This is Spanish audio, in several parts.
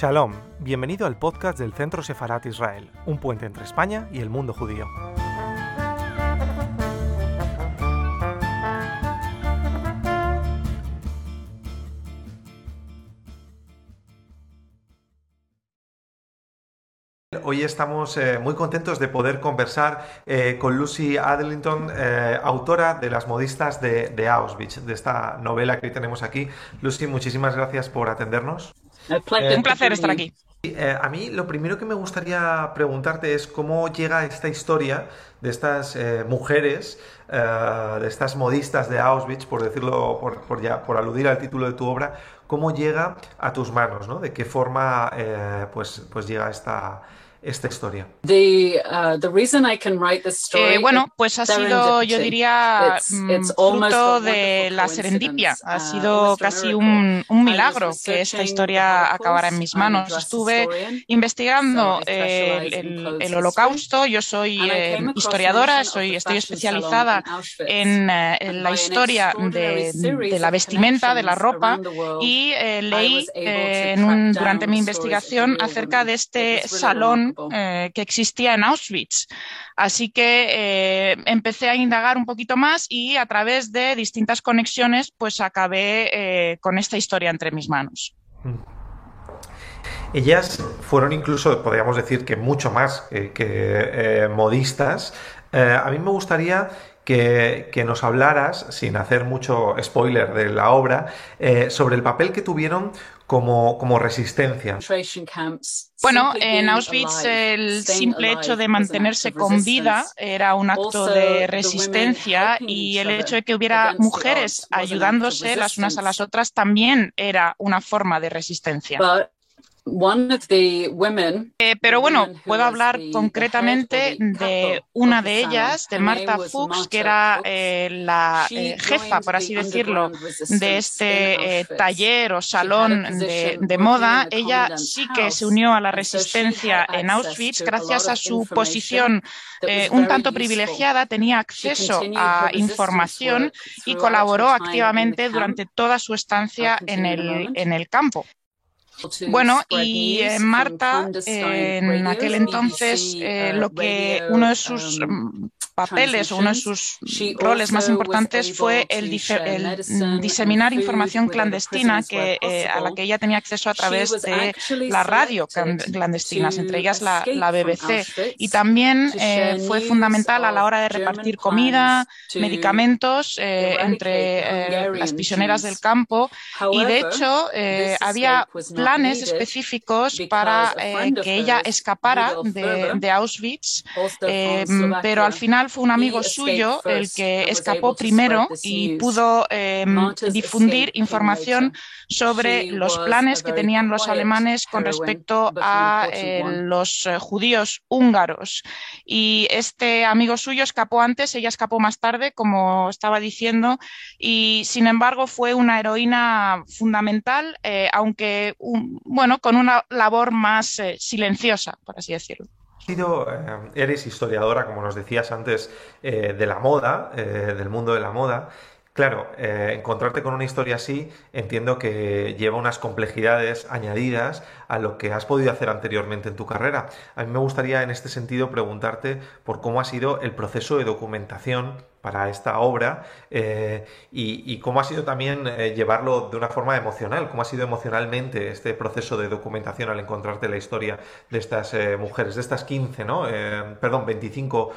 Shalom, bienvenido al podcast del Centro Sefarat Israel, un puente entre España y el mundo judío. Hoy estamos eh, muy contentos de poder conversar eh, con Lucy Adlington, eh, autora de Las modistas de, de Auschwitz, de esta novela que hoy tenemos aquí. Lucy, muchísimas gracias por atendernos. Un placer estar aquí. a mí lo primero que me gustaría preguntarte es cómo llega esta historia de estas mujeres, de estas modistas de Auschwitz, por decirlo, por, ya, por aludir al título de tu obra, cómo llega a tus manos, ¿no? De qué forma pues, pues llega esta, esta historia? bueno, pues ha sido, yo diría, mm, fruto de la serendipia. Ha uh, sido casi un, milagro que esta historia acabara en mis manos. Estuve investigando el, holocausto. Yo soy eh, historiadora, soy, estoy especializada en, eh, la historia de, la vestimenta, de la ropa, y eh, leí durante mi investigación acerca de este salón eh, que existía en Auschwitz. Así que eh, empecé a indagar un poquito más y a través de distintas conexiones, pues acabé eh, con esta historia entre mis manos. Mm. Ellas fueron incluso, podríamos decir que mucho más que, modistas. a mí me gustaría que, nos hablaras, sin hacer mucho spoiler de la obra, sobre el papel que tuvieron como, resistencia. Bueno, en Auschwitz el simple hecho de mantenerse con vida era un acto de resistencia y el hecho de que hubiera mujeres ayudándose las unas a las otras también era una forma de resistencia. Eh, pero bueno, puedo hablar concretamente de una de ellas, de Marta Fuchs, que era eh, la eh, jefa, por así decirlo, de este taller o salón de, moda. Ella sí que se unió a la resistencia en Auschwitz gracias a su posición un tanto privilegiada, tenía acceso a información y colaboró activamente durante toda su estancia en el campo. Bueno, y eh, Marta, en aquel entonces, eh, lo que uno de sus mm, papeles o uno de sus roles más importantes fue el, diseminar información clandestina que, eh, a la que ella tenía acceso a través de la radio clandestinas, entre ellas la, BBC. Y también fue fundamental a la hora de repartir comida, medicamentos entre las prisioneras del campo. Y de hecho, había planes específicos para eh, que ella escapara de, Auschwitz, eh, pero al final fue un amigo suyo el que escapó primero y pudo eh, difundir información sobre los planes que tenían los alemanes con respecto a los judíos húngaros. Y este amigo suyo escapó antes, ella escapó más tarde, como estaba diciendo, y sin embargo fue una heroína fundamental, aunque bueno, con una labor más eh, silenciosa, por así decirlo. Eh, eres historiadora, como nos decías antes, eh, de la moda, del mundo de la moda. Claro, encontrarte con una historia así entiendo que lleva unas complejidades añadidas a lo que has podido hacer anteriormente en tu carrera. A mí me gustaría en este sentido preguntarte por cómo ha sido el proceso de documentación para esta obra eh, y, cómo ha sido también eh, llevarlo de una forma emocional, cómo ha sido emocionalmente este proceso de documentación al encontrarte la historia de estas eh, mujeres, de estas 15, ¿no? perdón, 25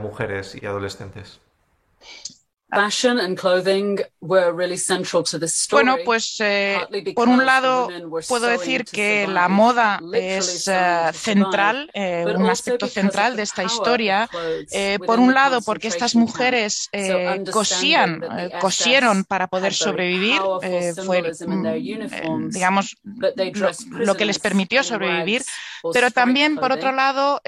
mujeres y adolescentes. Bueno, pues eh, por un lado puedo decir que la moda es eh, central, eh, un aspecto central de esta historia. por un lado porque estas mujeres cosían, cosieron para poder sobrevivir, fue, mm, digamos, lo, que les permitió sobrevivir, pero también por otro lado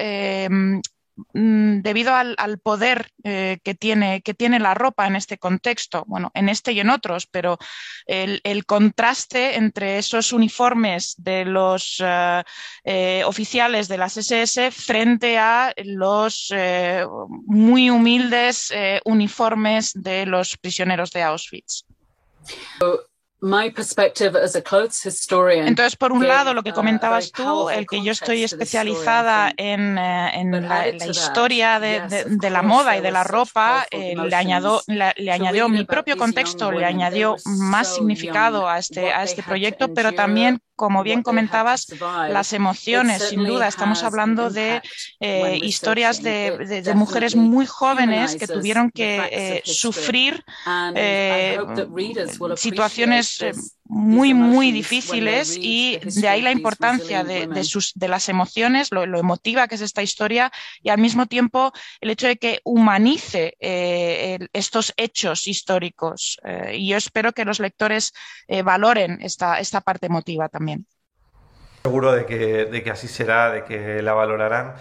Mm, debido al, poder eh, que, tiene, que tiene la ropa en este contexto, bueno, en este y en otros, pero el, contraste entre esos uniformes de los eh, eh, oficiales de las SS frente a los muy humildes uniformes de los prisioneros de Auschwitz. Entonces, por un lado, lo que comentabas tú, el que yo estoy especializada en, eh, la, historia de, la moda y de la ropa, eh, le, añado, le, añadió mi propio contexto, le añadió más significado a este, a este proyecto, pero también como bien comentabas, las emociones, sin duda. Estamos hablando de eh, historias de, mujeres muy jóvenes que tuvieron que sufrir situaciones muy, muy difíciles y de ahí la importancia de, sus, de las emociones, lo, emotiva que es esta historia y al mismo tiempo el hecho de que humanice eh, estos hechos históricos. Eh, y yo espero que los lectores eh, valoren esta, esta parte emotiva también. Seguro de que, de que, así será, de que la valorarán.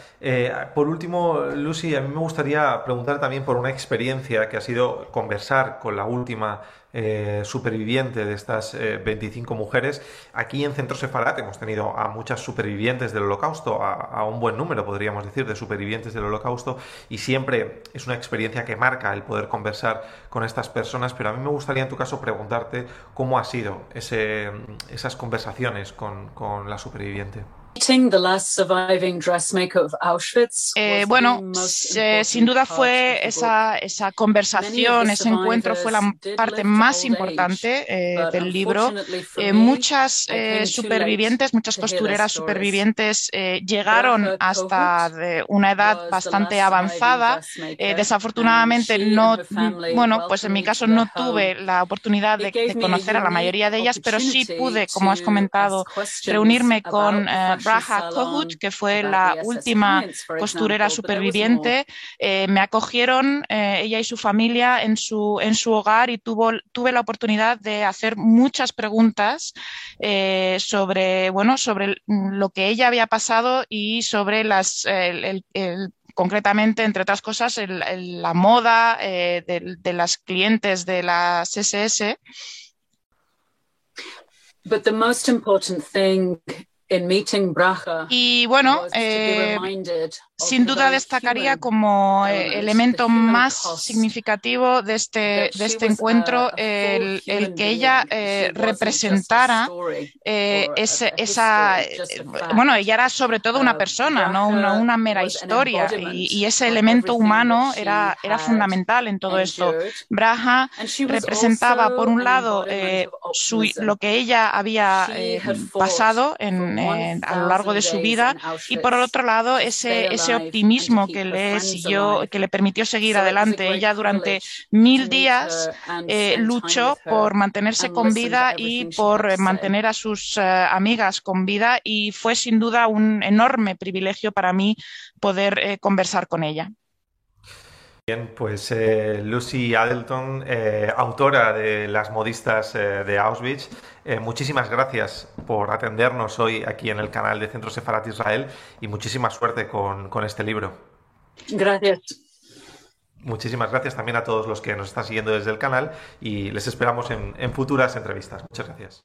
por último, Lucy, a mí me gustaría preguntar también por una experiencia que ha sido conversar con la última eh, superviviente de estas 25 eh, mujeres. Aquí en Centro Sefarat hemos tenido a muchas supervivientes del holocausto, a, un buen número, podríamos decir, de supervivientes del holocausto, y siempre es una experiencia que marca el poder conversar con estas personas, pero a mí me gustaría en tu caso preguntarte cómo ha sido esas conversaciones con, con la superviviente. Eh, bueno, sin duda fue esa, esa conversación, ese encuentro fue la parte más importante eh, del libro. Eh, muchas supervivientes, muchas costureras supervivientes llegaron hasta una edad bastante avanzada. desafortunadamente no, bueno, pues en mi caso no tuve la oportunidad de, conocer a la mayoría de ellas, pero sí pude, como has comentado, reunirme con Raja Kohut, que fue la última costurera superviviente, eh, me acogieron eh, ella y su familia en su, en su hogar y tuvo, tuve la oportunidad de hacer muchas preguntas eh, sobre, bueno, sobre lo que ella había pasado y sobre las, concretamente, entre otras cosas, la moda de, de, las clientes de las SS. But the most important thing y bueno, eh, sin duda destacaría como eh, elemento más significativo de este, de este encuentro el, que ella eh, representara esa, bueno, ella era sobre todo una persona, no una, mera historia, y, ese elemento humano era, era fundamental en todo esto. Braja representaba, por un lado, lo que ella había pasado en, a lo largo de su vida y por otro lado ese, ese optimismo que le siguió, que le permitió seguir adelante. Ella durante mil días eh, luchó por mantenerse con vida y por mantener a sus eh, amigas con vida y fue sin duda un enorme privilegio para mí poder eh, conversar con ella. Bien, pues eh, Lucy Adelton, eh, autora de Las modistas eh, de Auschwitz, muchísimas gracias por atendernos hoy aquí en el canal de Centro Sefarat Israel y muchísima suerte con, este libro. Gracias. Muchísimas gracias también a todos los que nos están siguiendo desde el canal y les esperamos en futuras entrevistas. Muchas gracias.